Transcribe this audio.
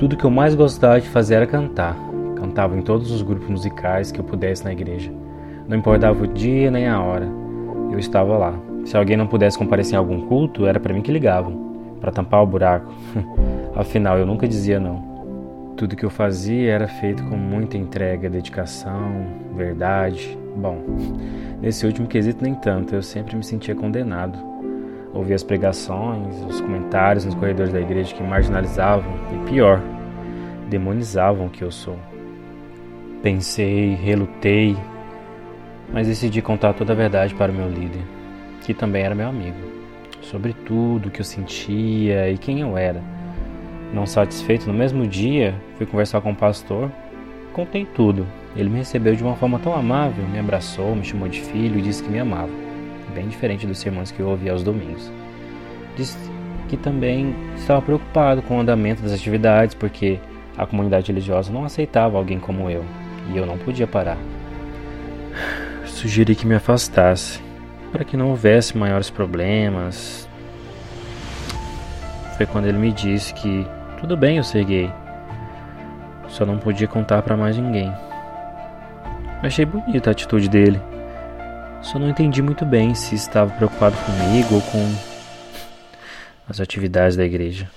Tudo que eu mais gostava de fazer era cantar. Cantava em todos os grupos musicais que eu pudesse na igreja. Não importava o dia nem a hora, eu estava lá. Se alguém não pudesse comparecer em algum culto, era para mim que ligavam, para tampar o buraco. Afinal, eu nunca dizia não. Tudo que eu fazia era feito com muita entrega, dedicação, verdade. Bom, nesse último quesito nem tanto, eu sempre me sentia condenado. Ouvia as pregações, os comentários nos corredores da igreja que marginalizavam e pior, demonizavam o que eu sou. Pensei, relutei, mas decidi contar toda a verdade para o meu líder, que também era meu amigo, sobre tudo o que eu sentia e quem eu era não satisfeito, no mesmo dia, fui conversar com o pastor, contei tudo. Ele me recebeu de uma forma tão amável, me abraçou, me chamou de filho e disse que me amava, bem diferente dos sermões que eu ouvia aos domingos. Disse que também estava preocupado com o andamento das atividades, porque a comunidade religiosa não aceitava alguém como eu, e eu não podia parar. Sugeri que me afastasse, para que não houvesse maiores problemas. Foi quando ele me disse que tudo bem eu ser gay. Só não podia contar para mais ninguém. Achei bonita a atitude dele. Só não entendi muito bem se estava preocupado comigo ou com as atividades da igreja.